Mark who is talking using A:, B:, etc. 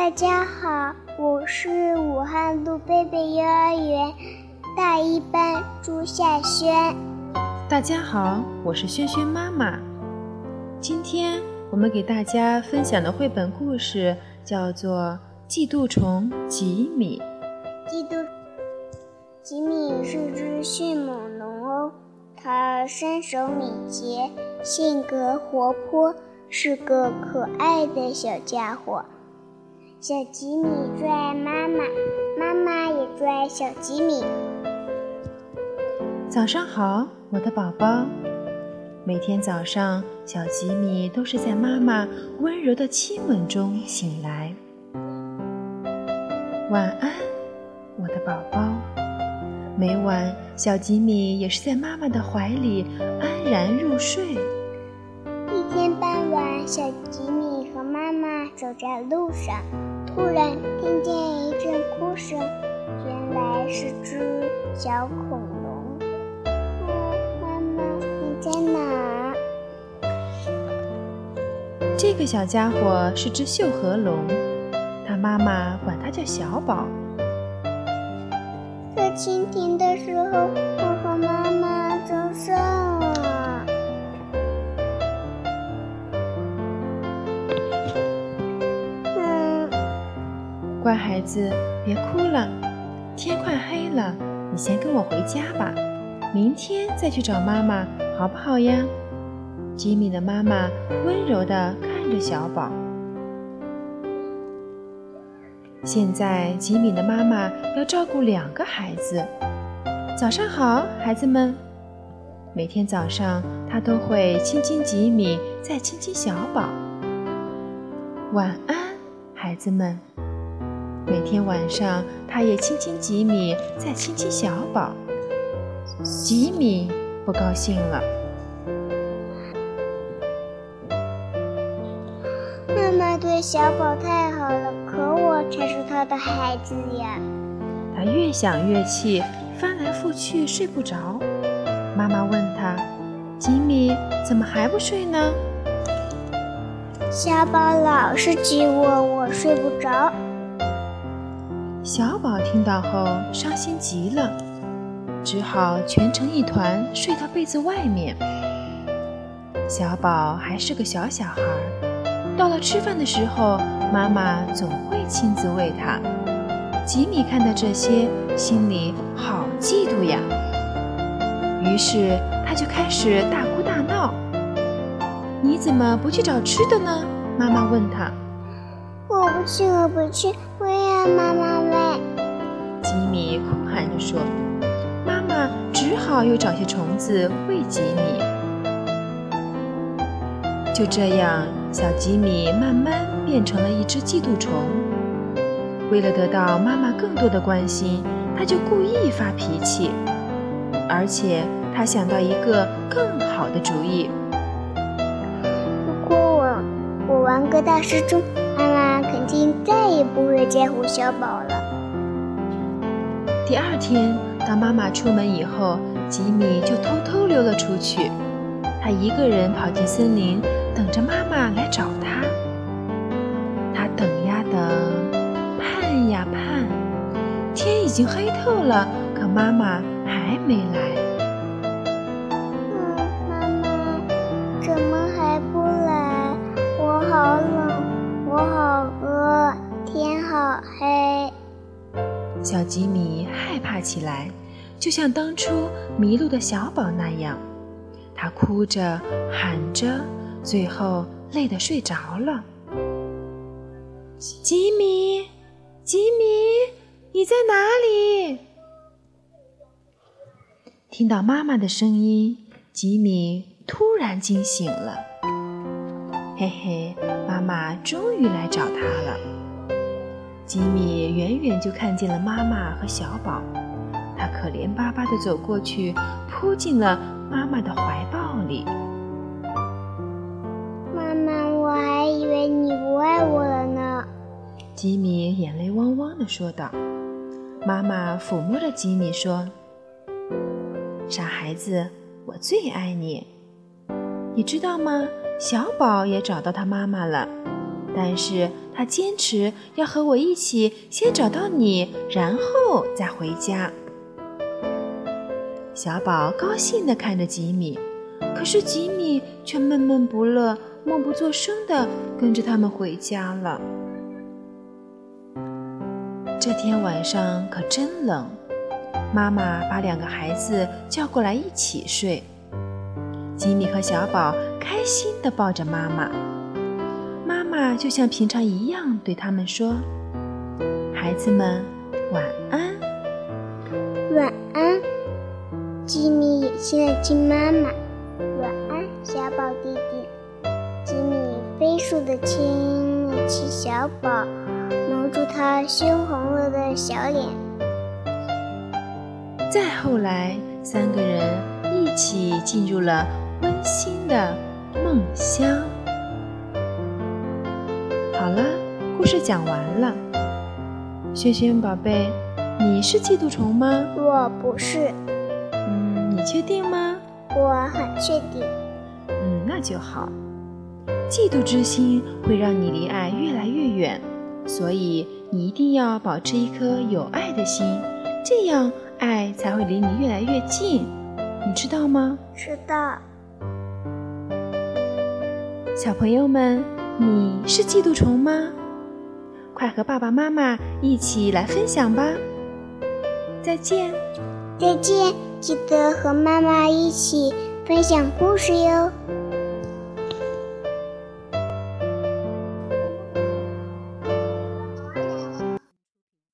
A: 大家好，我是武汉路贝贝幼儿园大一班朱夏轩。
B: 大家好，我是轩轩妈妈。今天我们给大家分享的绘本故事叫做《嫉妒虫吉米》。
A: 嫉妒吉米是只迅猛龙哦，它身手敏捷，性格活泼，是个可爱的小家伙。小吉米最爱妈妈，妈妈也最爱小吉米。
B: 早上好，我的宝宝。每天早上，小吉米都是在妈妈温柔的亲吻中醒来。晚安，我的宝宝。每晚，小吉米也是在妈妈的怀里安然入睡。
A: 一天傍晚，小吉米和妈妈走在路上。突然听见一阵哭声，原来是只小恐龙。妈妈，你在哪？
B: 这个小家伙是只秀河龙，它妈妈管它叫小宝。
A: 在蜻蜓的时候，我和妈妈走上
B: 乖孩子，别哭了。天快黑了，你先跟我回家吧。明天再去找妈妈，好不好呀？吉米的妈妈温柔地看着小宝。现在，吉米的妈妈要照顾两个孩子。早上好，孩子们。每天早上，她都会亲亲吉米，再亲亲小宝。晚安，孩子们。每天晚上，他也亲亲吉米，再亲亲小宝。吉米不高兴了。
A: 妈妈对小宝太好了，可我才是他的孩子呀。
B: 他越想越气，翻来覆去睡不着。妈妈问他：“吉米，怎么还不睡呢？”
A: 小宝老是挤我，我睡不着。
B: 小宝听到后伤心极了，只好蜷成一团睡到被子外面。小宝还是个小小孩，到了吃饭的时候，妈妈总会亲自喂他。吉米看到这些，心里好嫉妒呀，于是他就开始大哭大闹。你怎么不去找吃的呢？妈妈问他。
A: 我不去，我不去，我也要妈妈喂。
B: 吉米哭喊着说：“妈妈只好又找些虫子喂吉米。”就这样，小吉米慢慢变成了一只嫉妒虫。为了得到妈妈更多的关心，他就故意发脾气，而且他想到一个更好的主意。
A: 如果我我玩个大师兄。妈妈肯定再也不会在乎小宝了。
B: 第二天，当妈妈出门以后，吉米就偷偷溜了出去。他一个人跑进森林，等着妈妈来找他。他等呀等，盼呀盼，天已经黑透了，可妈妈还没来。小吉米害怕起来，就像当初迷路的小宝那样，他哭着喊着，最后累得睡着了。吉米，吉米，你在哪里？听到妈妈的声音，吉米突然惊醒了。嘿嘿。妈妈终于来找他了。吉米远远就看见了妈妈和小宝，他可怜巴巴地走过去，扑进了妈妈的怀抱里。
A: 妈妈，我还以为你不爱我了呢。
B: 吉米眼泪汪汪地说道。妈妈抚摸着吉米说：“傻孩子，我最爱你，你知道吗？”小宝也找到他妈妈了，但是他坚持要和我一起先找到你，然后再回家。小宝高兴地看着吉米，可是吉米却闷闷不乐、默不作声地跟着他们回家了。这天晚上可真冷，妈妈把两个孩子叫过来一起睡。吉米和小宝开心地抱着妈妈，就像平常一样对他们说：“孩子们，晚安。”
A: 晚安。吉米也亲了亲妈妈。晚安，小宝弟弟。吉米飞速地亲了亲小宝。蒙住他羞红了的小脸。
B: 再后来，三个人一起进入了温馨的梦乡。故事讲完了。萱萱宝贝，你是嫉妒虫吗？
A: 我不是。
B: 嗯，你确定吗？
A: 我很确定。
B: 嗯，那就好。嫉妒之心会让你离爱越来越远。所以你一定要保持一颗有爱的心，这样爱才会离你越来越近，你知道吗？
A: 知道。
B: 小朋友们，你是嫉妒虫吗？快和爸爸妈妈一起来分享吧。再见。
A: 再见，记得和妈妈一起分享故事哟。